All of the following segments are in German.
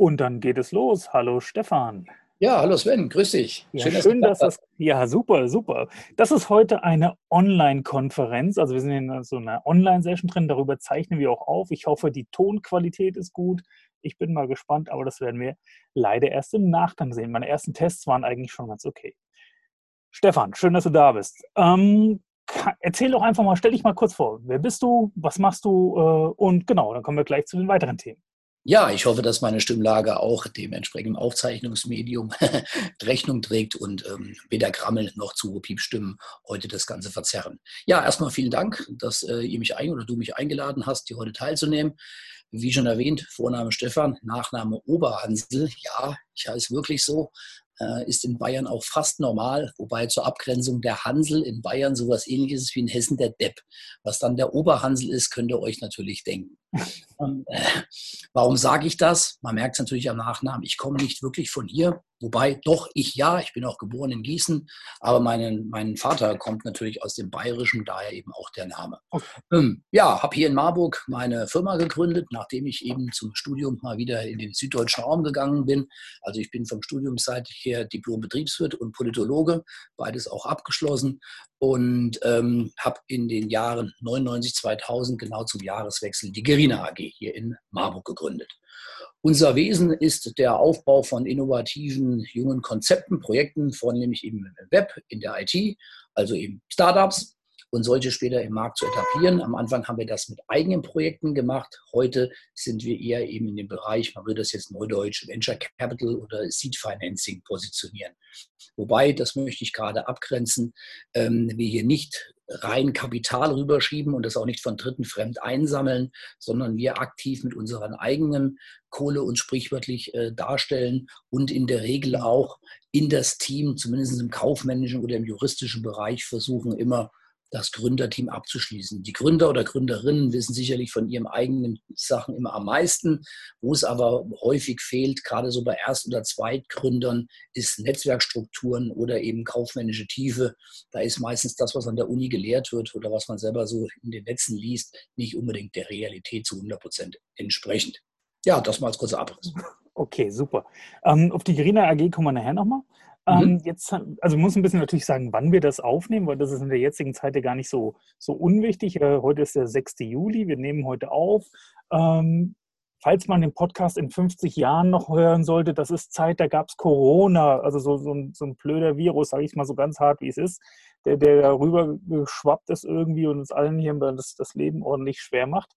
Und dann geht es los. Hallo Stefan. Ja, hallo Sven, grüß dich. Ja, schön, dass, schön, dass das. Ja, super, super. Das ist heute eine Online-Konferenz. Also wir sind in so einer Online-Session drin. Darüber zeichnen wir auch auf. Ich hoffe, die Tonqualität ist gut. Ich bin mal gespannt, aber das werden wir leider erst im Nachgang sehen. Meine ersten Tests waren eigentlich schon ganz okay. Stefan, schön, dass du da bist. Ähm, erzähl doch einfach mal, stell dich mal kurz vor. Wer bist du? Was machst du? Äh, und genau, dann kommen wir gleich zu den weiteren Themen. Ja, ich hoffe, dass meine Stimmlage auch dem entsprechenden Aufzeichnungsmedium Rechnung trägt und ähm, weder Grammel noch zu Piepstimmen heute das Ganze verzerren. Ja, erstmal vielen Dank, dass äh, ihr mich ein oder du mich eingeladen hast, hier heute teilzunehmen. Wie schon erwähnt, Vorname Stefan, Nachname Oberhansel. Ja, ich heiße wirklich so äh, ist in Bayern auch fast normal, wobei zur Abgrenzung der Hansel in Bayern sowas ähnliches ist wie in Hessen der Depp. Was dann der Oberhansel ist, könnt ihr euch natürlich denken. Und, äh, warum sage ich das? Man merkt es natürlich am Nachnamen. Ich komme nicht wirklich von hier. Wobei, doch, ich ja, ich bin auch geboren in Gießen, aber meinen, mein Vater kommt natürlich aus dem Bayerischen, daher eben auch der Name. Ähm, ja, habe hier in Marburg meine Firma gegründet, nachdem ich eben zum Studium mal wieder in den süddeutschen Raum gegangen bin. Also ich bin vom Studiumsseite her Diplom-Betriebswirt und Politologe, beides auch abgeschlossen und ähm, habe in den Jahren 99, 2000 genau zum Jahreswechsel die Gerina AG hier in Marburg gegründet. Unser Wesen ist der Aufbau von innovativen jungen Konzepten, Projekten, vornehmlich eben im Web, in der IT, also eben Startups und solche später im Markt zu etablieren. Am Anfang haben wir das mit eigenen Projekten gemacht. Heute sind wir eher eben in dem Bereich, man würde das jetzt neudeutsch Venture Capital oder Seed Financing positionieren. Wobei, das möchte ich gerade abgrenzen, ähm, wir hier nicht rein Kapital rüberschieben und das auch nicht von Dritten fremd einsammeln, sondern wir aktiv mit unseren eigenen Kohle uns sprichwörtlich äh, darstellen und in der Regel auch in das Team, zumindest im kaufmännischen oder im juristischen Bereich, versuchen immer das Gründerteam abzuschließen. Die Gründer oder Gründerinnen wissen sicherlich von ihren eigenen Sachen immer am meisten. Wo es aber häufig fehlt, gerade so bei Erst- oder Zweitgründern, ist Netzwerkstrukturen oder eben kaufmännische Tiefe. Da ist meistens das, was an der Uni gelehrt wird oder was man selber so in den Netzen liest, nicht unbedingt der Realität zu 100 Prozent entsprechend. Ja, das mal als kurzer Abriss. Okay, super. Ähm, auf die Gerina AG kommen wir nachher nochmal. Mhm. Ähm, jetzt, also muss ein bisschen natürlich sagen, wann wir das aufnehmen, weil das ist in der jetzigen Zeit ja gar nicht so, so unwichtig. Äh, heute ist der 6. Juli, wir nehmen heute auf. Ähm, falls man den Podcast in 50 Jahren noch hören sollte, das ist Zeit, da gab es Corona, also so, so, ein, so ein blöder Virus, sage ich mal so ganz hart, wie es ist, der, der darüber geschwappt ist irgendwie und uns allen hier das, das Leben ordentlich schwer macht.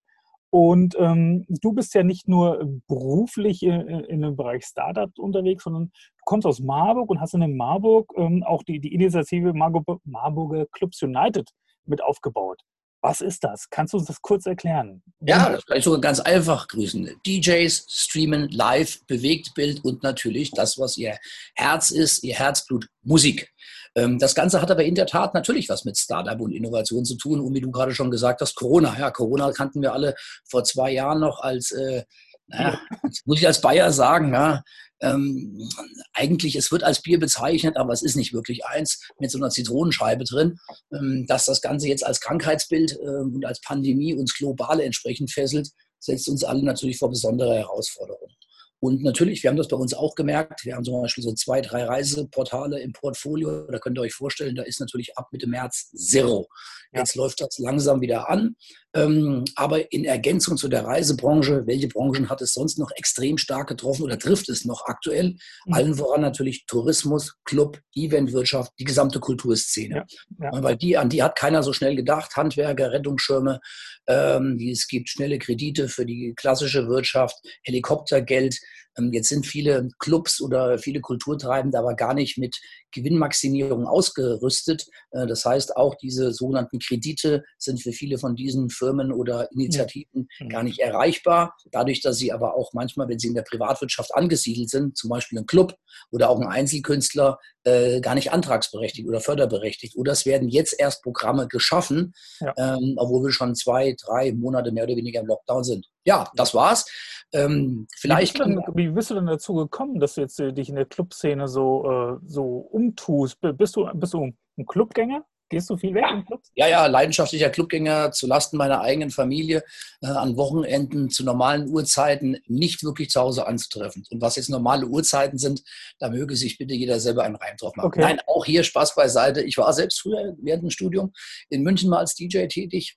Und ähm, du bist ja nicht nur beruflich in, in, dem Bereich Startup unterwegs, sondern du kommst aus Marburg und hast in Marburg ähm, auch die, die Initiative Marburg, Marburger Clubs United mit aufgebaut. Was ist das? Kannst du uns das kurz erklären? Ja, das kann ich sogar ganz einfach grüßen. DJs streamen live, bewegt Bild und natürlich das, was ihr Herz ist, ihr Herzblut, Musik. Ähm, das Ganze hat aber in der Tat natürlich was mit Startup und Innovation zu tun. Und wie du gerade schon gesagt hast, Corona. Ja, Corona kannten wir alle vor zwei Jahren noch als, äh, naja, muss ich als Bayer sagen, ja, ähm, eigentlich, es wird als Bier bezeichnet, aber es ist nicht wirklich eins mit so einer Zitronenscheibe drin. Ähm, dass das Ganze jetzt als Krankheitsbild äh, und als Pandemie uns global entsprechend fesselt, setzt uns alle natürlich vor besondere Herausforderungen. Und natürlich, wir haben das bei uns auch gemerkt. Wir haben zum Beispiel so zwei, drei Reiseportale im Portfolio. Da könnt ihr euch vorstellen, da ist natürlich ab Mitte März Zero. Jetzt ja. läuft das langsam wieder an. Ähm, aber in Ergänzung zu der Reisebranche, welche Branchen hat es sonst noch extrem stark getroffen oder trifft es noch aktuell? Mhm. Allen voran natürlich Tourismus, Club, Eventwirtschaft, die gesamte Kulturszene. Ja. Ja. Weil die, an die hat keiner so schnell gedacht. Handwerker, Rettungsschirme, ähm, es gibt schnelle Kredite für die klassische Wirtschaft, Helikoptergeld. Ähm, jetzt sind viele Clubs oder viele Kulturtreibende aber gar nicht mit Gewinnmaximierung ausgerüstet. Äh, das heißt, auch diese sogenannten Kredite sind für viele von diesen Firmen oder Initiativen ja. gar nicht erreichbar. Dadurch, dass sie aber auch manchmal, wenn sie in der Privatwirtschaft angesiedelt sind, zum Beispiel ein Club oder auch ein Einzelkünstler, äh, gar nicht antragsberechtigt oder förderberechtigt. Oder es werden jetzt erst Programme geschaffen, ja. ähm, obwohl wir schon zwei, drei Monate mehr oder weniger im Lockdown sind. Ja, das war's. Ähm, vielleicht wie, bist dann, wie, bist du denn dazu gekommen, dass du jetzt äh, dich in der Clubszene so, äh, so umtust? Bist du, bist du ein Clubgänger? Gehst du viel weg im Club? Ja, ja, leidenschaftlicher Clubgänger zu Lasten meiner eigenen Familie, äh, an Wochenenden zu normalen Uhrzeiten nicht wirklich zu Hause anzutreffen. Und was jetzt normale Uhrzeiten sind, da möge sich bitte jeder selber einen Reim drauf machen. Okay. Nein, auch hier Spaß beiseite. Ich war selbst früher während dem Studium in München mal als DJ tätig.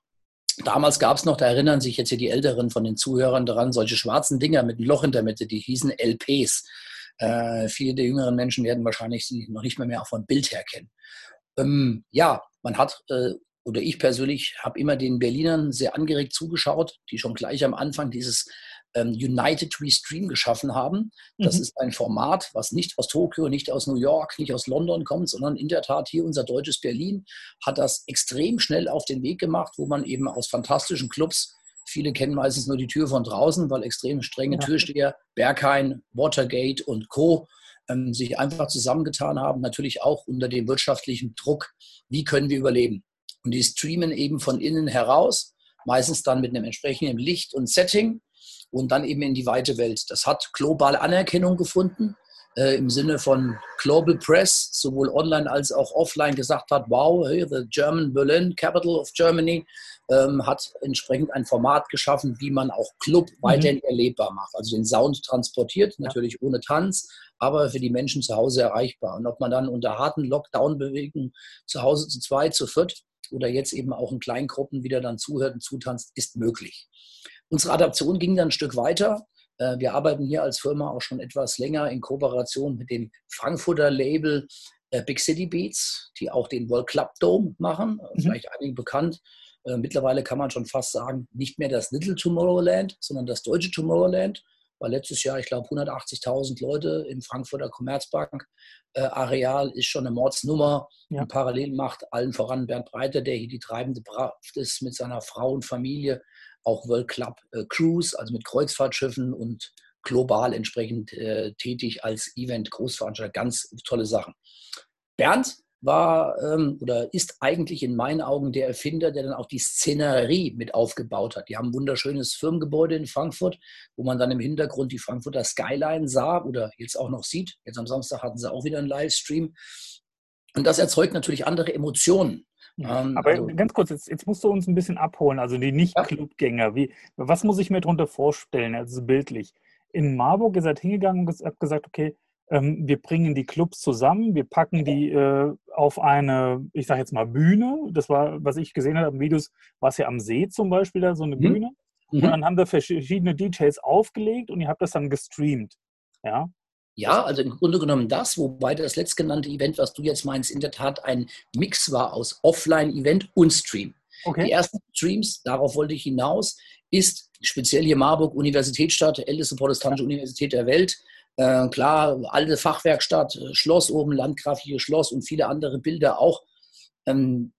Damals gab es noch, da erinnern sich jetzt hier die Älteren von den Zuhörern daran, solche schwarzen Dinger mit einem Loch in der Mitte, die hießen LPs. Äh, viele der jüngeren Menschen werden wahrscheinlich sie noch nicht mehr, mehr auch von Bild her kennen. Ähm, ja, man hat, äh, oder ich persönlich habe immer den Berlinern sehr angeregt zugeschaut, die schon gleich am Anfang dieses ähm, United Restream geschaffen haben. Das mhm. ist ein Format, was nicht aus Tokio, nicht aus New York, nicht aus London kommt, sondern in der Tat hier unser deutsches Berlin hat das extrem schnell auf den Weg gemacht, wo man eben aus fantastischen Clubs Viele kennen meistens nur die Tür von draußen, weil extrem strenge ja. Türsteher, Berghain, Watergate und Co. Ähm, sich einfach zusammengetan haben, natürlich auch unter dem wirtschaftlichen Druck, wie können wir überleben. Und die streamen eben von innen heraus, meistens dann mit einem entsprechenden Licht und Setting und dann eben in die weite Welt. Das hat globale Anerkennung gefunden äh, im Sinne von Global Press, sowohl online als auch offline, gesagt hat, wow, hey, the German Berlin, Capital of Germany, ähm, hat entsprechend ein Format geschaffen, wie man auch Club mhm. weiterhin erlebbar macht. Also den Sound transportiert, natürlich ja. ohne Tanz, aber für die Menschen zu Hause erreichbar. Und ob man dann unter harten Lockdown-Bewegungen zu Hause zu zweit, zu viert oder jetzt eben auch in Kleingruppen wieder dann zuhört und zutanzt, ist möglich. Unsere Adaption ging dann ein Stück weiter. Äh, wir arbeiten hier als Firma auch schon etwas länger in Kooperation mit dem Frankfurter Label äh, Big City Beats, die auch den World Club Dome machen. Mhm. Vielleicht einigen bekannt. Äh, mittlerweile kann man schon fast sagen, nicht mehr das Little Tomorrowland, sondern das deutsche Tomorrowland. War letztes Jahr, ich glaube, 180.000 Leute im Frankfurter Commerzbank. Areal ist schon eine Mordsnummer. Ja. Und parallel macht allen voran Bernd Breiter, der hier die treibende Kraft ist mit seiner Frau und Familie, auch World Club äh, Cruise, also mit Kreuzfahrtschiffen und global entsprechend äh, tätig als Event-Großveranstalter. Ganz tolle Sachen. Bernd war ähm, oder ist eigentlich in meinen Augen der Erfinder, der dann auch die Szenerie mit aufgebaut hat. Die haben ein wunderschönes Firmengebäude in Frankfurt, wo man dann im Hintergrund die Frankfurter Skyline sah oder jetzt auch noch sieht. Jetzt am Samstag hatten sie auch wieder einen Livestream. Und das erzeugt natürlich andere Emotionen. Ähm, Aber also, ganz kurz, jetzt, jetzt, musst du uns ein bisschen abholen, also die Nicht-Clubgänger. Wie, was muss ich mir darunter vorstellen, also bildlich? In Marburg, ihr seid hingegangen und habt gesagt, okay, ähm, wir bringen die Clubs zusammen, wir packen die äh, auf eine, ich sage jetzt mal Bühne. Das war, was ich gesehen habe im Videos, war es ja am See zum Beispiel da so eine mhm. Bühne. Mhm. Und dann haben wir verschiedene DJs aufgelegt und ihr habt das dann gestreamt. Ja. Ja, also im Grunde genommen das, wobei das letztgenannte Event, was du jetzt meinst, in der Tat ein Mix war aus Offline-Event und Stream. Okay. Die ersten Streams, darauf wollte ich hinaus, ist speziell hier Marburg, Universitätsstadt, älteste protestantische Universität der Welt. Äh, klar, alte Fachwerkstatt, Schloss oben, landgrafisches Schloss und viele andere Bilder auch. Ähm,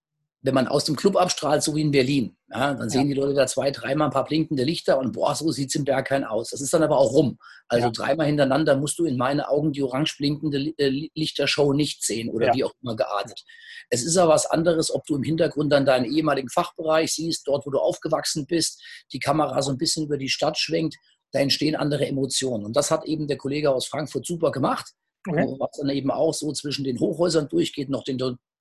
wenn man aus dem Club abstrahlt, so wie in Berlin, ja, dann sehen ja. die Leute da zwei, dreimal ein paar blinkende Lichter und boah, so sieht es im Berghain aus. Das ist dann aber auch rum. Also ja. dreimal hintereinander musst du in meinen Augen die orange blinkende äh, Lichtershow nicht sehen oder wie auch immer geartet. Es ist aber was anderes, ob du im Hintergrund dann deinen ehemaligen Fachbereich siehst, dort, wo du aufgewachsen bist, die Kamera so ein bisschen über die Stadt schwenkt, da entstehen andere Emotionen. Und das hat eben der Kollege aus Frankfurt super gemacht. Okay. Was dann eben auch so zwischen den Hochhäusern durchgeht, noch den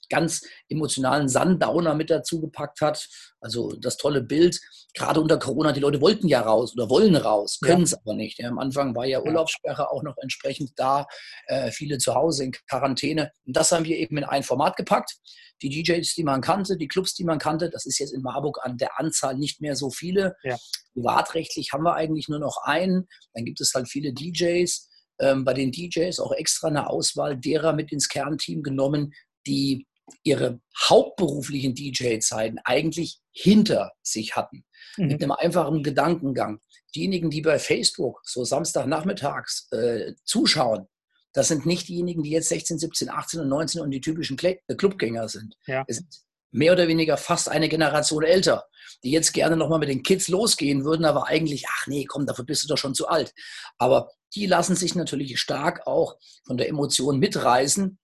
ganz emotionalen Sundowner mit dazu gepackt hat. Also das tolle Bild, gerade unter Corona, die Leute wollten ja raus oder wollen raus, können es ja. aber nicht. Ja, am Anfang war ja Urlaubssperre auch noch entsprechend da, äh, viele zu Hause in Quarantäne. Und das haben wir eben in ein Format gepackt. Die DJs, die man kannte, die Clubs, die man kannte, das ist jetzt in Marburg an der Anzahl nicht mehr so viele. Ja. Privatrechtlich haben wir eigentlich nur noch einen. Dann gibt es halt viele DJs. Ähm, bei den DJs auch extra eine Auswahl derer mit ins Kernteam genommen, die ihre hauptberuflichen DJ-Zeiten eigentlich hinter sich hatten. Mhm. Mit einem einfachen Gedankengang. Diejenigen, die bei Facebook so Samstagnachmittags äh, zuschauen, das sind nicht diejenigen, die jetzt 16, 17, 18 und 19 und die typischen äh, Clubgänger sind. Ja. Es sind mehr oder weniger fast eine Generation älter, die jetzt gerne nochmal mit den Kids losgehen würden, aber eigentlich, ach nee, komm, dafür bist du doch schon zu alt. Aber die lassen sich natürlich stark auch von der Emotion mitreißen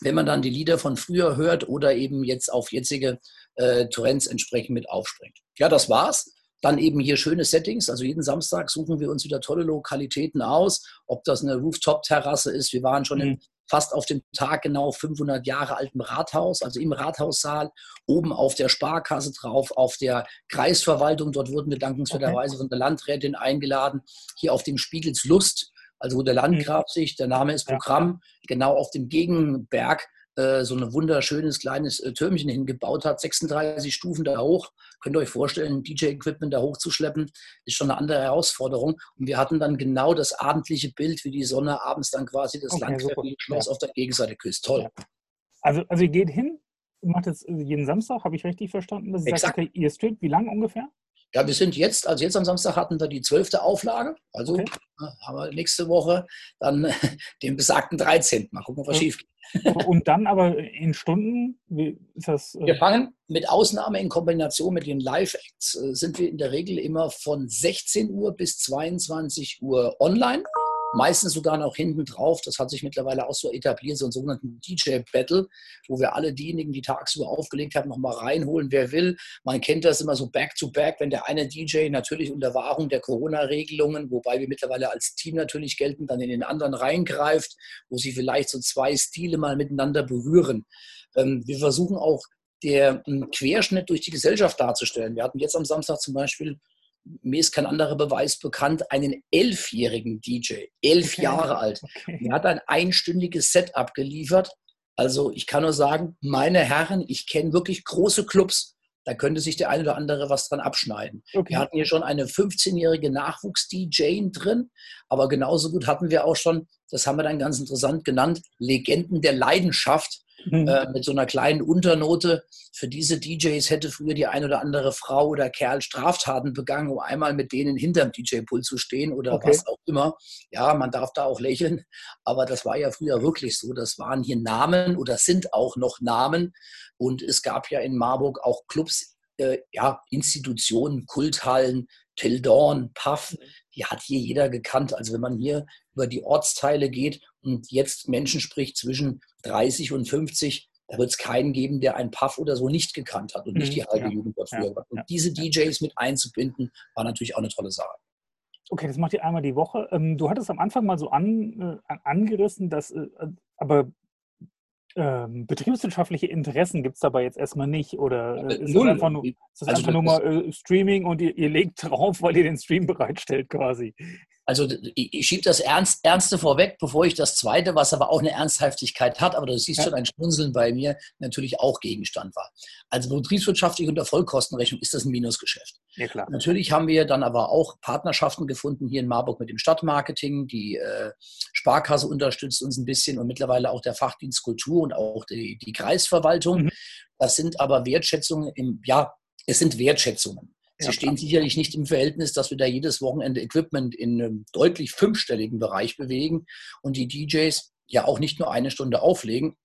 wenn man dann die Lieder von früher hört oder eben jetzt auf jetzige äh, Trends entsprechend mit aufspringt. Ja, das war's. Dann eben hier schöne Settings. Also jeden Samstag suchen wir uns wieder tolle Lokalitäten aus. Ob das eine Rooftop-Terrasse ist. Wir waren schon mhm. in fast auf den Tag genau 500 Jahre alten Rathaus, also im Rathaussaal, oben auf der Sparkasse drauf, auf der Kreisverwaltung. Dort wurden wir dankenswerterweise okay. von der Landrätin eingeladen. Hier auf dem Spiegels Lust, also wo der Landgraf mhm. sich, der Name ist Programm, genau auf dem Gegenberg äh, so ein wunderschönes kleines äh, Türmchen hingebaut hat, 36 Stufen da hoch. Könnt ihr euch vorstellen, DJ-Equipment da hochzuschleppen, ist schon eine andere Herausforderung. Und wir hatten dann genau das abendliche Bild, wie die Sonne abends dann quasi das okay, Schloss ja. auf der Gegenseite küsst. Toll. Ja. Also, also ihr geht hin, macht jetzt jeden Samstag, habe ich richtig verstanden? Dass Exakt. Sagt, ihr streamt, wie lang ungefähr? Ja, wir sind jetzt, also jetzt am Samstag hatten wir die zwölfte Auflage. Also okay. haben wir nächste Woche dann den besagten 13. Mal gucken, was schief geht. Und dann aber in Stunden, wie ist das? Äh wir fangen mit Ausnahme in Kombination mit den Live-Acts, äh, sind wir in der Regel immer von 16 Uhr bis 22 Uhr online meistens sogar noch hinten drauf. Das hat sich mittlerweile auch so etabliert, so einen sogenannten DJ-Battle, wo wir alle diejenigen, die tagsüber aufgelegt haben, nochmal reinholen, wer will. Man kennt das immer so back-to-back, -back, wenn der eine DJ natürlich unter Wahrung der Corona-Regelungen, wobei wir mittlerweile als Team natürlich gelten, dann in den anderen reingreift, wo sie vielleicht so zwei Stile mal miteinander berühren. Ähm, wir versuchen auch der Querschnitt durch die Gesellschaft darzustellen. Wir hatten jetzt am Samstag zum Beispiel mir ist kein anderer Beweis bekannt, einen elfjährigen DJ, elf okay. Jahre alt. Okay. Er hat ein einstündiges Set abgeliefert. Also ich kann nur sagen, meine Herren, ich kenne wirklich große Clubs. Da könnte sich der eine oder andere was dran abschneiden. Okay. Wir hatten hier schon eine 15-jährige Nachwuchs-DJ drin, aber genauso gut hatten wir auch schon, das haben wir dann ganz interessant genannt, Legenden der Leidenschaft mhm. äh, mit so einer kleinen Unternote. Für diese DJs hätte früher die ein oder andere Frau oder Kerl Straftaten begangen, um einmal mit denen hinterm DJ-Pult zu stehen oder okay. was auch immer. Ja, man darf da auch lächeln, aber das war ja früher wirklich so. Das waren hier Namen oder sind auch noch Namen. Und es gab ja in Marburg auch Clubs, äh, ja, Institutionen, Kulthallen, Till Dawn, Puff, mhm. die hat hier jeder gekannt. Also wenn man hier über die Ortsteile geht und jetzt Menschen spricht zwischen 30 und 50, da wird es keinen geben, der einen Puff oder so nicht gekannt hat und nicht mhm, die halbe ja, Jugend dort früher ja, Und ja, diese DJs mit einzubinden, war natürlich auch eine tolle Sache. Okay, das macht ihr einmal die Woche. Ähm, du hattest am Anfang mal so an, äh, angerissen, dass äh, aber ähm, betriebswirtschaftliche Interessen gibt es dabei jetzt erstmal nicht? Oder äh, ist Null. das einfach nur, ist das also einfach nur mal äh, Streaming und ihr, ihr, legt drauf, weil ihr den Stream bereitstellt quasi? Also ich, ich schiebe das Ernst, Ernste vorweg, bevor ich das Zweite, was aber auch eine Ernsthaftigkeit hat, aber du siehst ja. schon ein Schmunzeln bei mir, natürlich auch Gegenstand war. Also betriebswirtschaftlich unter Vollkostenrechnung ist das ein Minusgeschäft. Ja, klar. Natürlich haben wir dann aber auch Partnerschaften gefunden hier in Marburg mit dem Stadtmarketing. Die äh, Sparkasse unterstützt uns ein bisschen und mittlerweile auch der Fachdienst Kultur und auch die, die Kreisverwaltung. Mhm. Das sind aber Wertschätzungen im, ja, es sind Wertschätzungen. Sie ja, stehen sicherlich nicht im Verhältnis, dass wir da jedes Wochenende Equipment in einem deutlich fünfstelligen Bereich bewegen und die DJs ja auch nicht nur eine Stunde auflegen,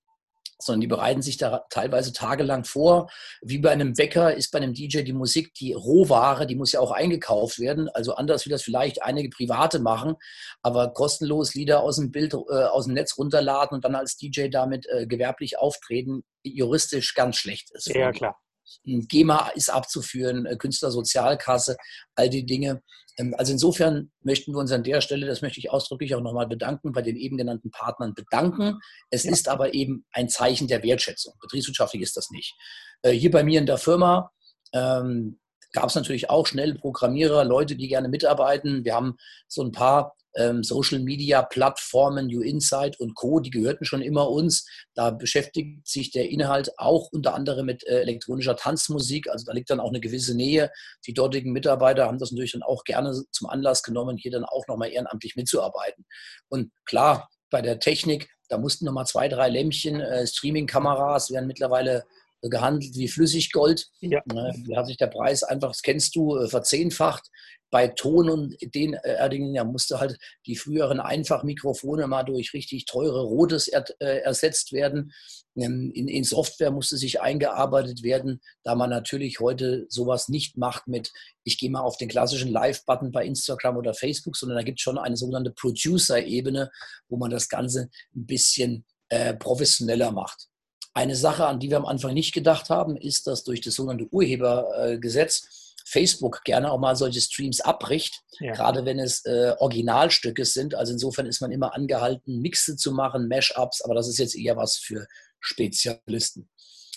sondern die bereiten sich da teilweise tagelang vor. Wie bei einem Bäcker ist bei einem DJ die Musik die Rohware, die muss ja auch eingekauft werden. Also anders wie das vielleicht einige Private machen, aber kostenlos Lieder aus dem Bild, äh, aus dem Netz runterladen und dann als DJ damit äh, gewerblich auftreten, juristisch ganz schlecht ist. Ja, klar. GEMA ist abzuführen, äh, Künstlersozialkasse, all die Dinge. Ähm, also insofern möchten wir uns an der Stelle, das möchte ich ausdrücklich auch nochmal bedanken, bei den eben genannten Partnern bedanken. Es ja. ist aber eben ein Zeichen der Wertschätzung. Betriebswirtschaftlich ist das nicht. Äh, hier bei mir in der Firma ähm, gab es natürlich auch schnell Programmierer, Leute, die gerne mitarbeiten. Wir haben so ein paar ähm, Social Media Plattformen, New Insight und Co., die gehörten schon immer uns. Da beschäftigt sich der Inhalt auch unter anderem mit äh, elektronischer Tanzmusik. Also da liegt dann auch eine gewisse Nähe. Die dortigen Mitarbeiter haben das natürlich dann auch gerne zum Anlass genommen, hier dann auch nochmal ehrenamtlich mitzuarbeiten. Und klar, bei der Technik, da mussten nochmal zwei, drei Lämpchen, äh, Streaming-Kameras werden mittlerweile gehandelt wie Flüssiggold. Ja. Da hat sich der Preis einfach, das kennst du, äh, verzehnfacht bei Ton und den Erdingen, ja, musste halt die früheren Einfachmikrofone mal durch richtig teure Rotes äh, ersetzt werden. Ähm, in, in, Software musste sich eingearbeitet werden, da man natürlich heute sowas nicht macht mit, ich gehe mal auf den klassischen Live-Button bei Instagram oder Facebook, sondern da gibt es schon eine sogenannte Producer-Ebene, wo man das Ganze ein bisschen äh, professioneller macht. Eine Sache, an die wir am Anfang nicht gedacht haben, ist, dass durch das sogenannte Urhebergesetz Facebook gerne auch mal solche Streams abbricht, ja. gerade wenn es äh, Originalstücke sind. Also insofern ist man immer angehalten, Mixe zu machen, Mashups, aber das ist jetzt eher was für Spezialisten.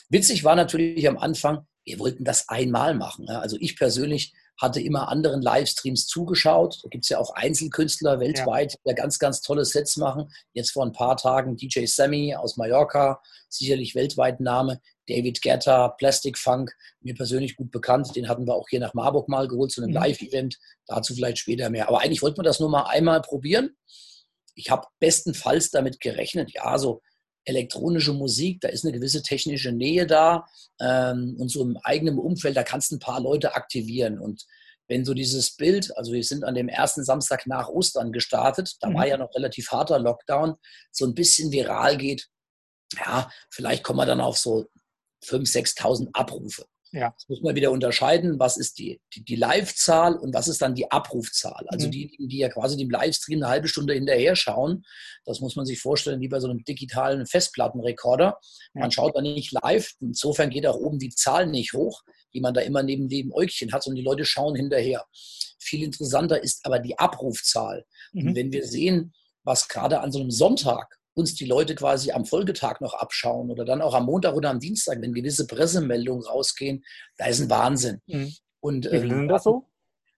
Witzig war natürlich am Anfang, wir wollten das einmal machen. Also ich persönlich hatte immer anderen Livestreams zugeschaut. Da gibt es ja auch Einzelkünstler weltweit, ja. die ganz, ganz tolle Sets machen. Jetzt vor ein paar Tagen DJ Sammy aus Mallorca, sicherlich weltweit Name. David Guetta, Plastic Funk, mir persönlich gut bekannt. Den hatten wir auch hier nach Marburg mal geholt zu einem mhm. Live-Event. Dazu vielleicht später mehr. Aber eigentlich wollten wir das nur mal einmal probieren. Ich habe bestenfalls damit gerechnet, ja, so elektronische Musik, da ist eine gewisse technische Nähe da ähm, und so im eigenen Umfeld, da kannst du ein paar Leute aktivieren. Und wenn so dieses Bild, also wir sind an dem ersten Samstag nach Ostern gestartet, da mhm. war ja noch relativ harter Lockdown, so ein bisschen viral geht, ja, vielleicht kommen wir dann auf so 5.000, 6.000 Abrufe. Ja. Das muss man wieder unterscheiden, was ist die, die, die Live-Zahl und was ist dann die Abrufzahl. Also mhm. diejenigen, die ja quasi dem Livestream eine halbe Stunde hinterher schauen, das muss man sich vorstellen wie bei so einem digitalen Festplattenrekorder. Man schaut da nicht live, insofern geht auch oben die Zahl nicht hoch, die man da immer neben dem Äugchen hat, sondern die Leute schauen hinterher. Viel interessanter ist aber die Abrufzahl. Mhm. Und wenn wir sehen, was gerade an so einem Sonntag uns die Leute quasi am Folgetag noch abschauen oder dann auch am Montag oder am Dienstag, wenn gewisse Pressemeldungen rausgehen, da ist ein Wahnsinn. Mhm. Und, Wie äh, das so?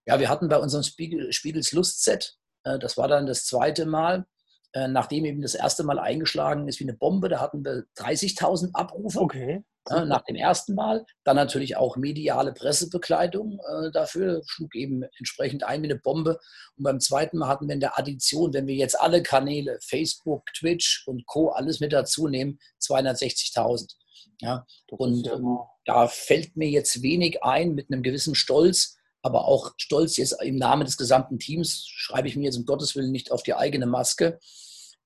Ja, wir hatten bei unserem Spiegel, Spiegels Lust-Set, äh, das war dann das zweite Mal, äh, nachdem eben das erste Mal eingeschlagen ist wie eine Bombe, da hatten wir 30.000 Abrufe. Okay. Ja, nach dem ersten Mal. Dann natürlich auch mediale Pressebekleidung äh, dafür, schlug eben entsprechend ein wie eine Bombe. Und beim zweiten Mal hatten wir in der Addition, wenn wir jetzt alle Kanäle, Facebook, Twitch und Co., alles mit dazu nehmen, 260.000. Ja, und ähm, da fällt mir jetzt wenig ein mit einem gewissen Stolz, aber auch Stolz jetzt im Namen des gesamten Teams, schreibe ich mir jetzt um Gottes Willen nicht auf die eigene Maske.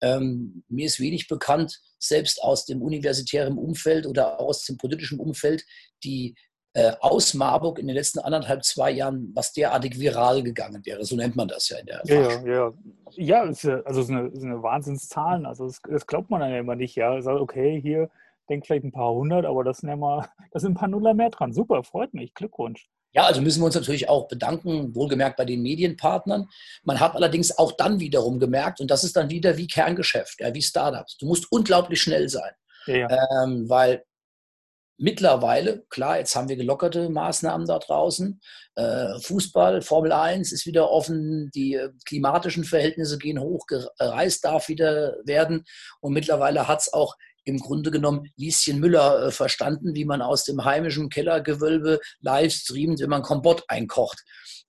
Ähm, mir ist wenig bekannt, selbst aus dem universitären Umfeld oder aus dem politischen Umfeld, die äh, aus Marburg in den letzten anderthalb, zwei Jahren, was derartig viral gegangen wäre. So nennt man das ja in der Ja, ja, ja. ja ist, also es ist eine, Wahnsinnszahlen. Also das, das, glaubt man dann ja immer nicht. Ja, sagt, okay, hier denkt vielleicht ein paar hundert, aber das sind ja mal, da sind ein paar Nuller mehr dran. Super, freut mich. Glückwunsch. Ja, also müssen wir uns natürlich auch bedanken, wohlgemerkt bei den Medienpartnern. Man hat allerdings auch dann wiederum gemerkt, und das ist dann wieder wie Kerngeschäft, ja, wie Startups. Du musst unglaublich schnell sein. Ja. Ähm, weil mittlerweile, klar, jetzt haben wir gelockerte Maßnahmen da draußen. Äh, Fußball, Formel 1 ist wieder offen, die äh, klimatischen Verhältnisse gehen hoch, gereist darf wieder werden. Und mittlerweile hat es auch im Grunde genommen Lieschen Müller äh, verstanden, wie man aus dem heimischen Kellergewölbe live streamt, wenn man Kompott einkocht.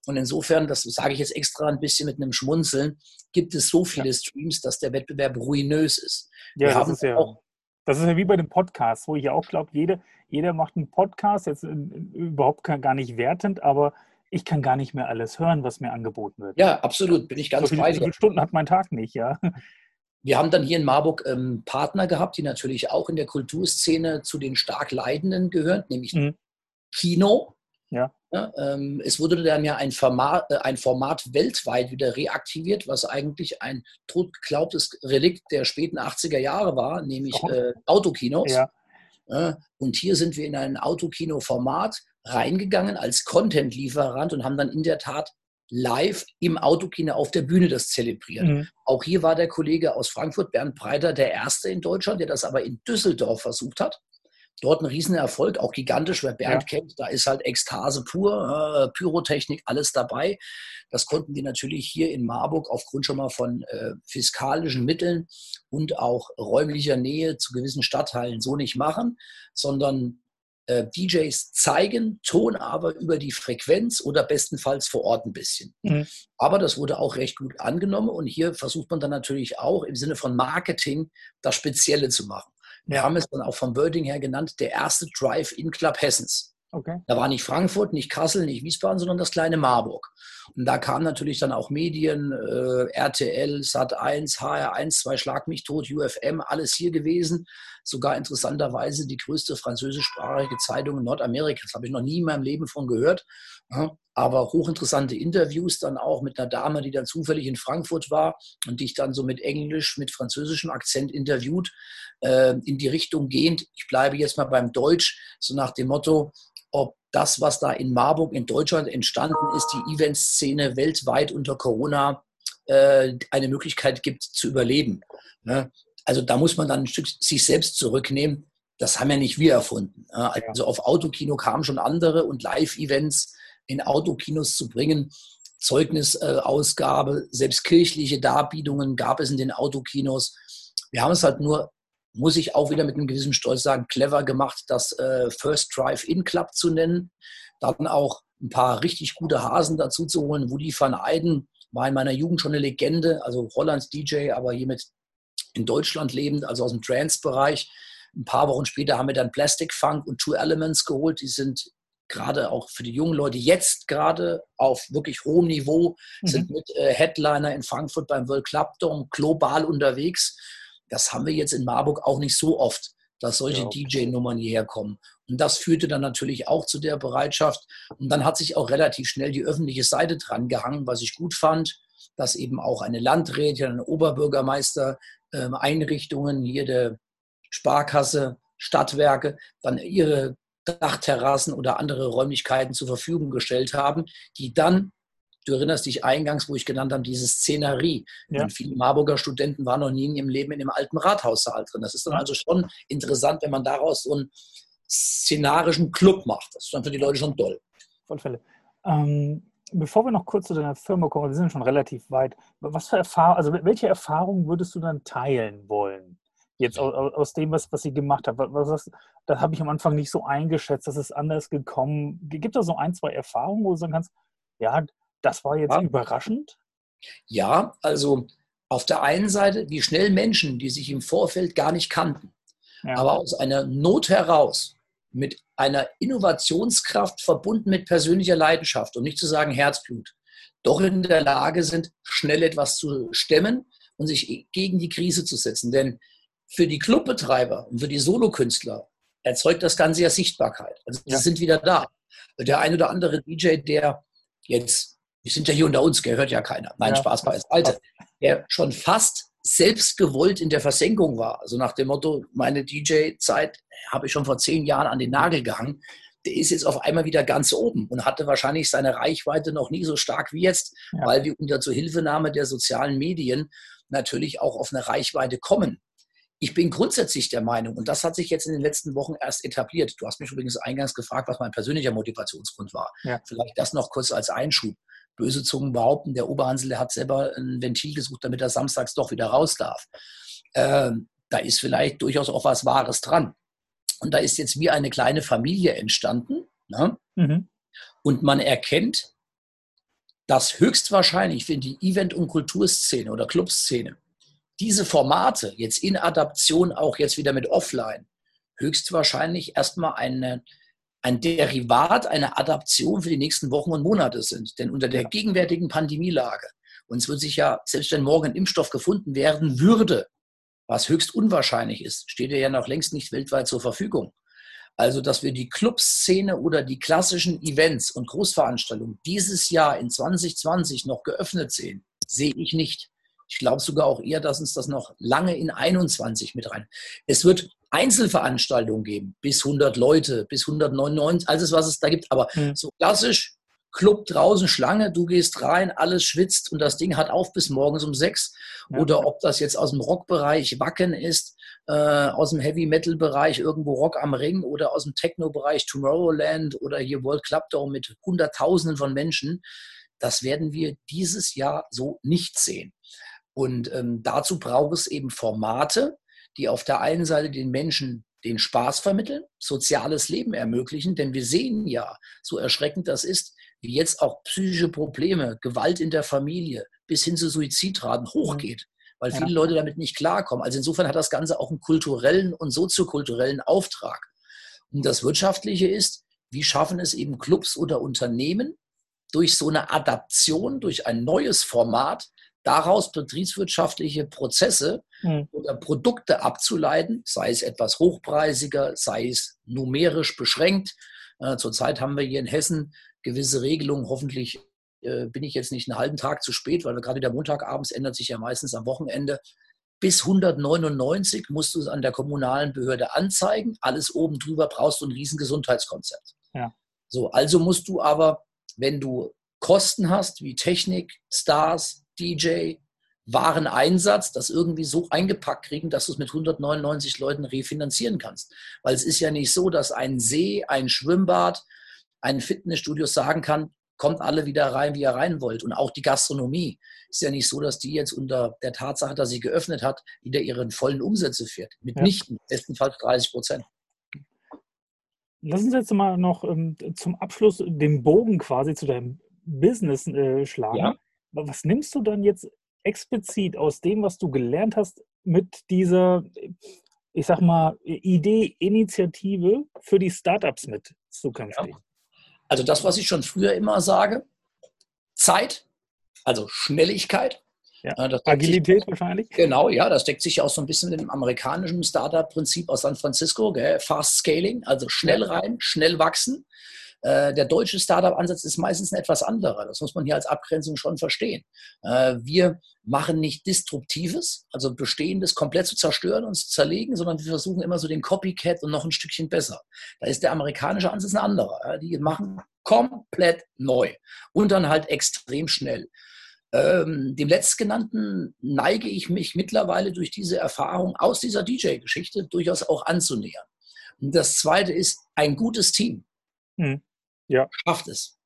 Und insofern, das sage ich jetzt extra ein bisschen mit einem Schmunzeln, gibt es so viele Streams, dass der Wettbewerb ruinös ist. Ja, Wir das ist ja. Auch, das ist ja wie bei dem Podcast, wo ich auch glaube, jeder, jeder macht einen Podcast, jetzt überhaupt gar nicht wertend, aber ich kann gar nicht mehr alles hören, was mir angeboten wird. Ja, absolut, bin ich ganz so bei dir. viele Stunden hat mein Tag nicht, ja. Wir haben dann hier in Marburg ähm, Partner gehabt, die natürlich auch in der Kulturszene zu den stark Leidenden gehören, nämlich mhm. Kino. Ja. ja ähm, es wurde dann ja ein Format, äh, ein Format weltweit wieder reaktiviert, was eigentlich ein totgeglaubtes Relikt der späten 80er Jahre war, nämlich oh. äh, Autokinos. Ja. Ja, und hier sind wir in ein Autokino-Format reingegangen als Content-Lieferant und haben dann in der Tat live im Autokino auf der Bühne das zelebrieren. Mhm. Auch hier war der Kollege aus Frankfurt, Bernd Breiter, der Erste in Deutschland, der das aber in Düsseldorf versucht hat. Dort ein Riesenerfolg, auch gigantisch, wer Bernd ja. kennt, da ist halt Ekstase pur, äh, Pyrotechnik, alles dabei. Das konnten wir natürlich hier in Marburg aufgrund schon mal von äh, fiskalischen Mitteln und auch räumlicher Nähe zu gewissen Stadtteilen so nicht machen, sondern DJs zeigen, Ton aber über die Frequenz oder bestenfalls vor Ort ein bisschen. Mhm. Aber das wurde auch recht gut angenommen und hier versucht man dann natürlich auch im Sinne von Marketing das Spezielle zu machen. Wir haben es dann auch vom Wording her genannt, der erste Drive-In-Club Hessens. Okay. Da war nicht Frankfurt, nicht Kassel, nicht Wiesbaden, sondern das kleine Marburg. Und da kamen natürlich dann auch Medien, äh, RTL, Sat1, HR1, zwei Schlag mich tot, UFM, alles hier gewesen. Sogar interessanterweise die größte französischsprachige Zeitung in Nordamerika. Das habe ich noch nie in meinem Leben von gehört. Aber hochinteressante Interviews dann auch mit einer Dame, die dann zufällig in Frankfurt war und die ich dann so mit Englisch, mit französischem Akzent interviewt, äh, in die Richtung gehend, ich bleibe jetzt mal beim Deutsch, so nach dem Motto, ob das, was da in Marburg in Deutschland entstanden ist, die Eventszene weltweit unter Corona äh, eine Möglichkeit gibt zu überleben. Ne? Also da muss man dann ein Stück sich selbst zurücknehmen. Das haben ja nicht wir erfunden. Also auf Autokino kamen schon andere und Live-Events in Autokinos zu bringen. Zeugnisausgabe, selbst kirchliche Darbietungen gab es in den Autokinos. Wir haben es halt nur, muss ich auch wieder mit einem gewissen Stolz sagen, clever gemacht, das äh, First Drive-In Club zu nennen. Dann auch ein paar richtig gute Hasen dazu zu holen. Woody van Eyden war in meiner Jugend schon eine Legende, also Hollands DJ, aber hiermit in Deutschland lebend, also aus dem Trance-Bereich. Ein paar Wochen später haben wir dann Plastic Funk und Two Elements geholt. Die sind gerade auch für die jungen Leute jetzt gerade auf wirklich hohem Niveau, mhm. sind mit äh, Headliner in Frankfurt beim World Club Dome global unterwegs. Das haben wir jetzt in Marburg auch nicht so oft, dass solche ja. DJ-Nummern hierher kommen. Und das führte dann natürlich auch zu der Bereitschaft. Und dann hat sich auch relativ schnell die öffentliche Seite dran gehangen, was ich gut fand, dass eben auch eine Landrätin, ein Oberbürgermeister, äh, Einrichtungen, hier der Sparkasse, Stadtwerke, dann ihre Dachterrassen oder andere Räumlichkeiten zur Verfügung gestellt haben, die dann, du erinnerst dich eingangs, wo ich genannt habe, diese Szenerie. Ja. viele Marburger Studenten waren noch nie in ihrem Leben in dem alten Rathaussaal drin. Das ist dann also schon interessant, wenn man daraus so einen szenarischen Club macht. Das ist dann für die Leute schon toll. Voll Fälle. Ähm, bevor wir noch kurz zu deiner Firma kommen, wir sind schon relativ weit. Was für Erfahrung, also welche Erfahrungen würdest du dann teilen wollen? Jetzt aus, aus dem, was, was sie gemacht hat. Was, was, das habe ich am Anfang nicht so eingeschätzt, das ist anders gekommen. Gibt es so ein, zwei Erfahrungen, wo du sagen kannst, ja, das war jetzt ja. überraschend? Ja, also auf der einen Seite, wie schnell Menschen, die sich im Vorfeld gar nicht kannten, ja. aber aus einer Not heraus, mit einer Innovationskraft verbunden mit persönlicher Leidenschaft und nicht zu sagen Herzblut, doch in der Lage sind, schnell etwas zu stemmen und sich gegen die Krise zu setzen. Denn für die Clubbetreiber und für die Solokünstler erzeugt das Ganze ja Sichtbarkeit. Also sie ja. sind wieder da. Der ein oder andere DJ, der jetzt, wir sind ja hier unter uns, gehört ja keiner. Nein, ja. Spaß beiseite. Der schon fast selbstgewollt in der Versenkung war. Also nach dem Motto, meine DJ-Zeit habe ich schon vor zehn Jahren an den Nagel gehangen. Der ist jetzt auf einmal wieder ganz oben und hatte wahrscheinlich seine Reichweite noch nie so stark wie jetzt, ja. weil wir unter Zuhilfenahme der sozialen Medien natürlich auch auf eine Reichweite kommen. Ich bin grundsätzlich der Meinung, und das hat sich jetzt in den letzten Wochen erst etabliert. Du hast mich übrigens eingangs gefragt, was mein persönlicher Motivationsgrund war. Ja. Vielleicht das noch kurz als Einschub. Böse Zungen behaupten, der Oberhansel der hat selber ein Ventil gesucht, damit er samstags doch wieder raus darf. Ähm, da ist vielleicht durchaus auch was Wahres dran. Und da ist jetzt wie eine kleine Familie entstanden. Ne? Mhm. Und man erkennt, dass höchstwahrscheinlich für die Event- und Kulturszene oder Clubszene diese Formate jetzt in Adaption auch jetzt wieder mit Offline höchstwahrscheinlich erstmal eine, ein Derivat, eine Adaption für die nächsten Wochen und Monate sind. Denn unter der gegenwärtigen Pandemielage, und es wird sich ja, selbst wenn morgen ein Impfstoff gefunden werden würde, was höchst unwahrscheinlich ist, steht er ja noch längst nicht weltweit zur Verfügung. Also, dass wir die Clubszene oder die klassischen Events und Großveranstaltungen dieses Jahr in 2020 noch geöffnet sehen, sehe ich nicht. Ich glaube sogar auch eher, dass uns das noch lange in 21 mit rein. Es wird Einzelveranstaltungen geben, bis 100 Leute, bis 199, alles was es da gibt. Aber mhm. so klassisch Club draußen, Schlange, du gehst rein, alles schwitzt und das Ding hat auf bis morgens um sechs. Ja. Oder ob das jetzt aus dem Rockbereich Wacken ist, äh, aus dem Heavy-Metal-Bereich irgendwo Rock am Ring oder aus dem Techno-Bereich Tomorrowland oder hier World Club Dome mit Hunderttausenden von Menschen. Das werden wir dieses Jahr so nicht sehen. Und ähm, dazu braucht es eben Formate, die auf der einen Seite den Menschen den Spaß vermitteln, soziales Leben ermöglichen, denn wir sehen ja, so erschreckend das ist, wie jetzt auch psychische Probleme, Gewalt in der Familie bis hin zu Suizidraten hochgeht, weil viele ja. Leute damit nicht klarkommen. Also insofern hat das Ganze auch einen kulturellen und soziokulturellen Auftrag. Und das Wirtschaftliche ist, wie schaffen es eben Clubs oder Unternehmen durch so eine Adaption, durch ein neues Format, daraus betriebswirtschaftliche Prozesse mhm. oder Produkte abzuleiten, sei es etwas hochpreisiger, sei es numerisch beschränkt. Äh, zurzeit haben wir hier in Hessen gewisse Regelungen. Hoffentlich äh, bin ich jetzt nicht einen halben Tag zu spät, weil gerade der Montagabends ändert sich ja meistens am Wochenende. Bis 199 musst du es an der kommunalen Behörde anzeigen. Alles oben drüber brauchst du ein Riesengesundheitskonzept. Ja. So, also musst du aber, wenn du Kosten hast, wie Technik, Stars, DJ, Wareneinsatz, das irgendwie so eingepackt kriegen, dass du es mit 199 Leuten refinanzieren kannst. Weil es ist ja nicht so, dass ein See, ein Schwimmbad, ein Fitnessstudio sagen kann, kommt alle wieder rein, wie ihr rein wollt. Und auch die Gastronomie ist ja nicht so, dass die jetzt unter der Tatsache, dass sie geöffnet hat, wieder ihren vollen Umsätze führt. Mitnichten, ja. bestenfalls 30 Prozent. Lass uns jetzt mal noch ähm, zum Abschluss den Bogen quasi zu deinem Business äh, schlagen. Ja. Was nimmst du dann jetzt explizit aus dem, was du gelernt hast, mit dieser, ich sag mal, Idee, Initiative für die Startups mit zukünftig? Ja. Also das, was ich schon früher immer sage, Zeit, also Schnelligkeit. Ja. Agilität sich, wahrscheinlich. Genau, ja, das deckt sich auch so ein bisschen mit dem amerikanischen Startup-Prinzip aus San Francisco, gell? Fast Scaling, also schnell rein, schnell wachsen. Äh, der deutsche Startup-Ansatz ist meistens ein etwas anderer. Das muss man hier als Abgrenzung schon verstehen. Äh, wir machen nicht Disruptives, also Bestehendes komplett zu zerstören und zu zerlegen, sondern wir versuchen immer so den Copycat und noch ein Stückchen besser. Da ist der amerikanische Ansatz ein anderer. Die machen komplett neu und dann halt extrem schnell. Ähm, dem letztgenannten neige ich mich mittlerweile durch diese Erfahrung aus dieser DJ-Geschichte durchaus auch anzunähern. Und das zweite ist ein gutes Team. Hm ja. schafft es.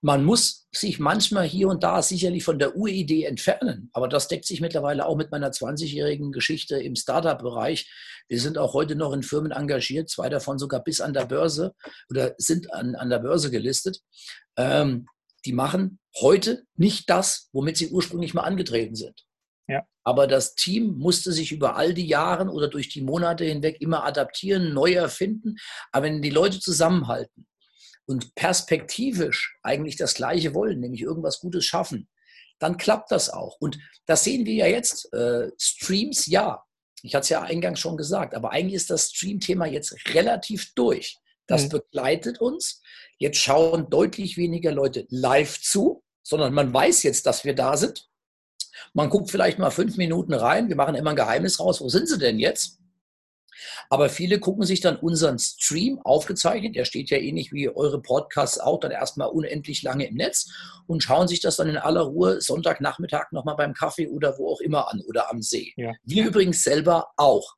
Man muss sich manchmal hier und da sicherlich von der Uridee entfernen, aber das deckt sich mittlerweile auch mit meiner 20-jährigen Geschichte im Startup-Bereich. Wir sind auch heute noch in Firmen engagiert, zwei davon sogar bis an der Börse oder sind an, an der Börse gelistet. Ähm, die machen heute nicht das, womit sie ursprünglich mal angetreten sind. Ja. Aber das Team musste sich über all die Jahre oder durch die Monate hinweg immer adaptieren, neu erfinden. Aber wenn die Leute zusammenhalten, und perspektivisch eigentlich das Gleiche wollen, nämlich irgendwas Gutes schaffen, dann klappt das auch. Und das sehen wir ja jetzt. Äh, Streams, ja. Ich hatte es ja eingangs schon gesagt, aber eigentlich ist das Stream-Thema jetzt relativ durch. Das mhm. begleitet uns. Jetzt schauen deutlich weniger Leute live zu, sondern man weiß jetzt, dass wir da sind. Man guckt vielleicht mal fünf Minuten rein. Wir machen immer ein Geheimnis raus. Wo sind sie denn jetzt? Aber viele gucken sich dann unseren Stream aufgezeichnet, der steht ja ähnlich wie eure Podcasts auch dann erstmal unendlich lange im Netz und schauen sich das dann in aller Ruhe Sonntagnachmittag nochmal beim Kaffee oder wo auch immer an oder am See. Ja. Wir übrigens selber auch.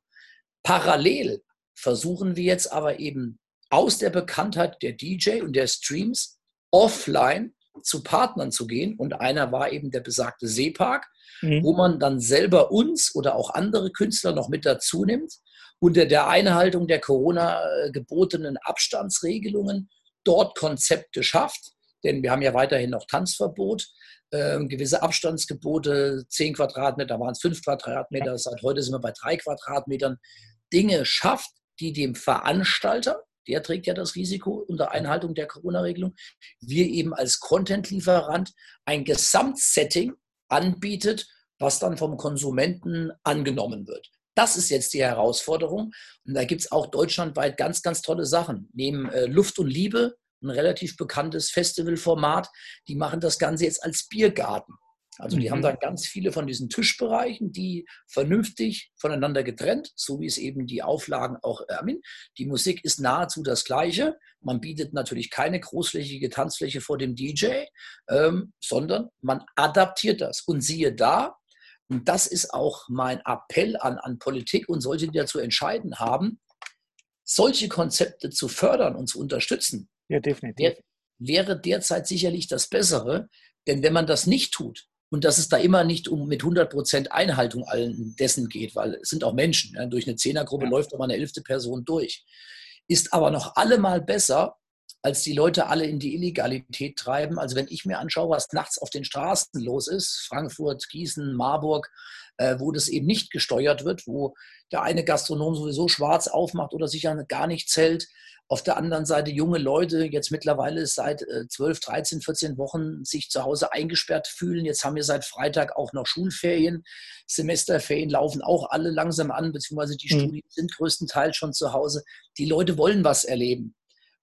Parallel versuchen wir jetzt aber eben aus der Bekanntheit der DJ und der Streams offline zu Partnern zu gehen. Und einer war eben der besagte Seepark, mhm. wo man dann selber uns oder auch andere Künstler noch mit dazu nimmt unter der Einhaltung der Corona gebotenen Abstandsregelungen dort Konzepte schafft. Denn wir haben ja weiterhin noch Tanzverbot, äh, gewisse Abstandsgebote, 10 Quadratmeter, waren es 5 Quadratmeter, seit heute sind wir bei 3 Quadratmetern, Dinge schafft, die dem Veranstalter, der trägt ja das Risiko unter Einhaltung der Corona-Regelung, wir eben als Content-Lieferant ein Gesamtsetting anbietet, was dann vom Konsumenten angenommen wird. Das ist jetzt die Herausforderung. Und da gibt es auch deutschlandweit ganz, ganz tolle Sachen. Neben äh, Luft und Liebe, ein relativ bekanntes Festivalformat, die machen das Ganze jetzt als Biergarten. Also die mhm. haben da ganz viele von diesen Tischbereichen, die vernünftig voneinander getrennt, so wie es eben die Auflagen auch ermin. Die Musik ist nahezu das gleiche. Man bietet natürlich keine großflächige Tanzfläche vor dem DJ, ähm, sondern man adaptiert das. Und siehe da, und das ist auch mein Appell an, an Politik und solche, die dazu entscheiden haben, solche Konzepte zu fördern und zu unterstützen. Ja, definitiv. wäre derzeit sicherlich das Bessere. Denn wenn man das nicht tut, und dass es da immer nicht um mit 100% Einhaltung allen dessen geht, weil es sind auch Menschen, ja, durch eine Zehnergruppe ja. läuft mal eine elfte Person durch, ist aber noch allemal besser, als die Leute alle in die Illegalität treiben. Also wenn ich mir anschaue, was nachts auf den Straßen los ist, Frankfurt, Gießen, Marburg, äh, wo das eben nicht gesteuert wird, wo der eine Gastronom sowieso schwarz aufmacht oder sich an gar nichts hält. Auf der anderen Seite junge Leute jetzt mittlerweile seit äh, 12, 13, 14 Wochen sich zu Hause eingesperrt fühlen. Jetzt haben wir seit Freitag auch noch Schulferien. Semesterferien laufen auch alle langsam an, beziehungsweise die mhm. Studien sind größtenteils schon zu Hause. Die Leute wollen was erleben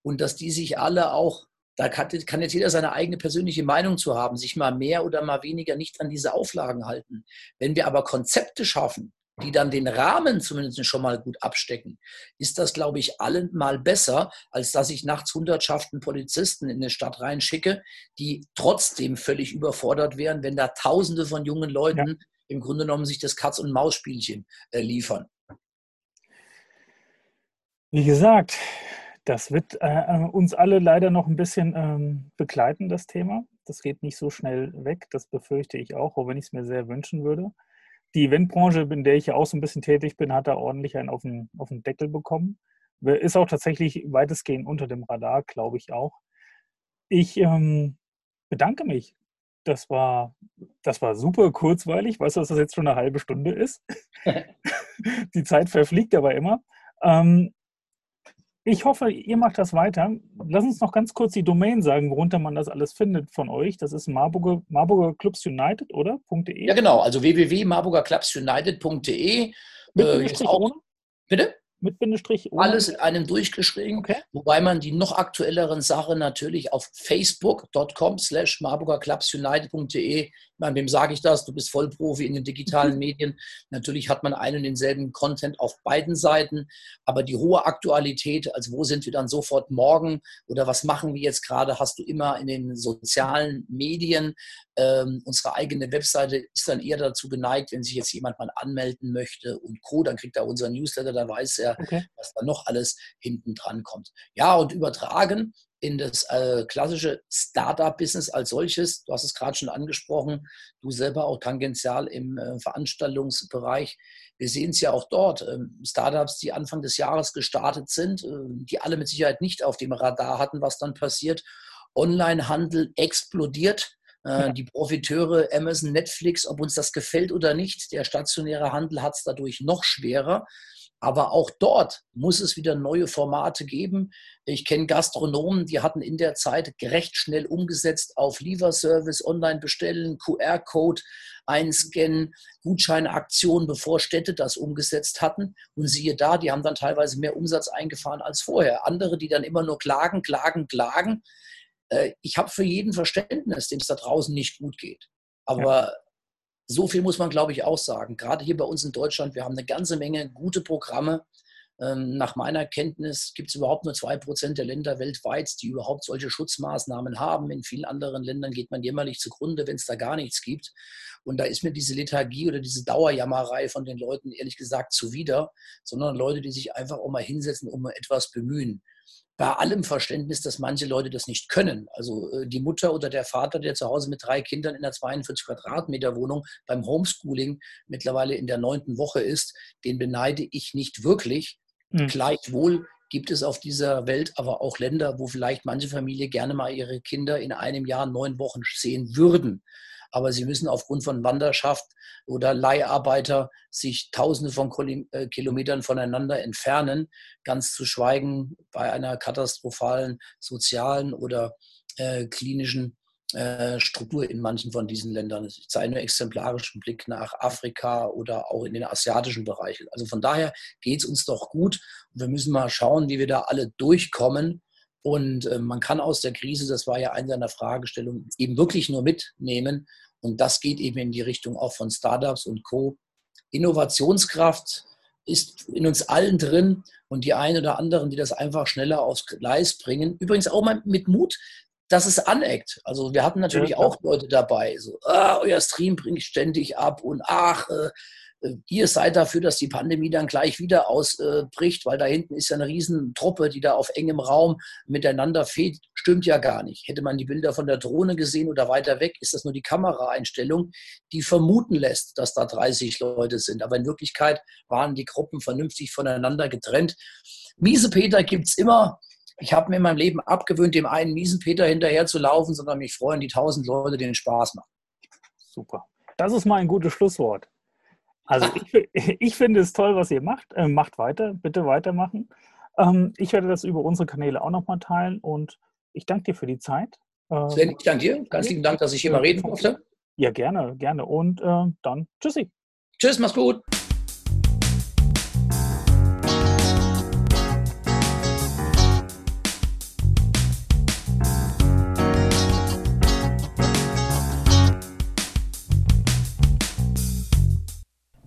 und dass die sich alle auch, da kann, kann, jetzt jeder seine eigene persönliche Meinung zu haben, sich mal mehr oder mal weniger nicht an diese Auflagen halten. Wenn wir aber Konzepte schaffen, die dann den Rahmen zumindest schon mal gut abstecken, ist das, glaube ich, allemal besser, als dass ich nachts Hundertschaften Polizisten in eine Stadt reinschicke, die trotzdem völlig überfordert wären, wenn da Tausende von jungen Leuten ja. im Grunde genommen sich das Katz- und Maus-Spielchen äh, liefern. Wie gesagt, das wird äh, äh, uns alle leider noch ein bisschen ähm, begleiten, das Thema. Das geht nicht so schnell weg, das befürchte ich auch, auch wenn ich es mir sehr wünschen würde. Die Eventbranche, in der ich ja auch so ein bisschen tätig bin, hat da ordentlich einen auf den, auf den Deckel bekommen. Ist auch tatsächlich weitestgehend unter dem Radar, glaube ich auch. Ich ähm, bedanke mich. Das war, das war super kurzweilig. Weißt du, dass das jetzt schon eine halbe Stunde ist? Die Zeit verfliegt aber immer. Ähm, ich hoffe, ihr macht das weiter. Lass uns noch ganz kurz die Domain sagen, worunter man das alles findet von euch. Das ist Marburger, Marburger Clubs United, oder? .de? Ja, genau. Also www.marburgerclubsunited.de. Mit äh, auch, Bitte? Mit Bindestrich? Ohne? Alles in einem durchgeschrieben. Okay. Wobei man die noch aktuelleren Sachen natürlich auf facebook.com slash marburgerclubsunited.de wem sage ich das? Du bist Vollprofi in den digitalen Medien. Natürlich hat man einen und denselben Content auf beiden Seiten, aber die hohe Aktualität, also wo sind wir dann sofort morgen oder was machen wir jetzt gerade, hast du immer in den sozialen Medien. Ähm, unsere eigene Webseite ist dann eher dazu geneigt, wenn sich jetzt jemand mal anmelden möchte und Co., dann kriegt er unseren Newsletter, da weiß er, okay. was da noch alles hinten dran kommt. Ja, und übertragen in das äh, klassische Startup-Business als solches. Du hast es gerade schon angesprochen, du selber auch tangential im äh, Veranstaltungsbereich. Wir sehen es ja auch dort. Ähm, Startups, die Anfang des Jahres gestartet sind, äh, die alle mit Sicherheit nicht auf dem Radar hatten, was dann passiert. Online-Handel explodiert. Äh, ja. Die Profiteure Amazon, Netflix, ob uns das gefällt oder nicht, der stationäre Handel hat es dadurch noch schwerer. Aber auch dort muss es wieder neue Formate geben. Ich kenne Gastronomen, die hatten in der Zeit recht schnell umgesetzt auf Lieferservice, online bestellen, QR-Code einscannen, Gutscheinaktionen, bevor Städte das umgesetzt hatten. Und siehe da, die haben dann teilweise mehr Umsatz eingefahren als vorher. Andere, die dann immer nur klagen, klagen, klagen. Äh, ich habe für jeden Verständnis, dem es da draußen nicht gut geht. Aber ja so viel muss man, glaube ich, auch sagen. Gerade hier bei uns in Deutschland, wir haben eine ganze Menge gute Programme. Ähm, nach meiner Kenntnis gibt es überhaupt nur zwei Prozent der Länder weltweit, die überhaupt solche Schutzmaßnahmen haben. In vielen anderen Ländern geht man jämmerlich zugrunde, wenn es da gar nichts gibt. Und da ist mir diese Lethargie oder diese Dauerjammerei von den Leuten ehrlich gesagt zuwider, sondern Leute, die sich einfach auch mal hinsetzen, um etwas bemühen bei allem Verständnis, dass manche Leute das nicht können. Also äh, die Mutter oder der Vater, der zu Hause mit drei Kindern in einer 42 Quadratmeter Wohnung beim Homeschooling mittlerweile in der neunten Woche ist, den beneide ich nicht wirklich. Mhm. Gleichwohl gibt es auf dieser Welt aber auch Länder, wo vielleicht manche Familie gerne mal ihre Kinder in einem Jahr neun Wochen sehen würden aber sie müssen aufgrund von Wanderschaft oder Leiharbeiter sich tausende von äh, Kilometern voneinander entfernen, ganz zu schweigen bei einer katastrophalen sozialen oder äh, klinischen äh, Struktur in manchen von diesen Ländern. Ich zeige nur exemplarischen Blick nach Afrika oder auch in den asiatischen Bereichen. Also von daher geht es uns doch gut. Und wir müssen mal schauen, wie wir da alle durchkommen. Und äh, man kann aus der Krise, das war ja eine seiner Fragestellungen, eben wirklich nur mitnehmen. Und das geht eben in die Richtung auch von Startups und Co. Innovationskraft ist in uns allen drin und die einen oder anderen, die das einfach schneller aufs Gleis bringen. Übrigens auch mal mit Mut, dass es aneckt. Also wir hatten natürlich ja, auch Leute dabei, so, ah, euer Stream bringt ständig ab und ach, äh, ihr seid dafür, dass die Pandemie dann gleich wieder ausbricht, weil da hinten ist ja eine Riesentruppe, die da auf engem Raum miteinander fehlt. Stimmt ja gar nicht. Hätte man die Bilder von der Drohne gesehen oder weiter weg, ist das nur die Kameraeinstellung, die vermuten lässt, dass da 30 Leute sind. Aber in Wirklichkeit waren die Gruppen vernünftig voneinander getrennt. Miesepeter gibt es immer. Ich habe mir in meinem Leben abgewöhnt, dem einen Miesenpeter hinterher zu laufen, sondern mich freuen die tausend Leute, denen Spaß machen. Super. Das ist mal ein gutes Schlusswort. Also ich, ich, finde es toll, was ihr macht. Äh, macht weiter, bitte weitermachen. Ähm, ich werde das über unsere Kanäle auch nochmal teilen und ich danke dir für die Zeit. Ähm, Sven, ich danke dir. Ganz lieben Dank, dass ich hier mal reden durfte. Ja, gerne, gerne. Und äh, dann tschüssi. Tschüss, mach's gut.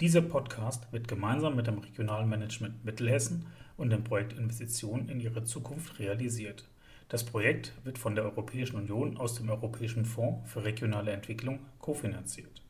Dieser Podcast wird gemeinsam mit dem Regionalmanagement Mittelhessen und dem Projekt Investitionen in ihre Zukunft realisiert. Das Projekt wird von der Europäischen Union aus dem Europäischen Fonds für regionale Entwicklung kofinanziert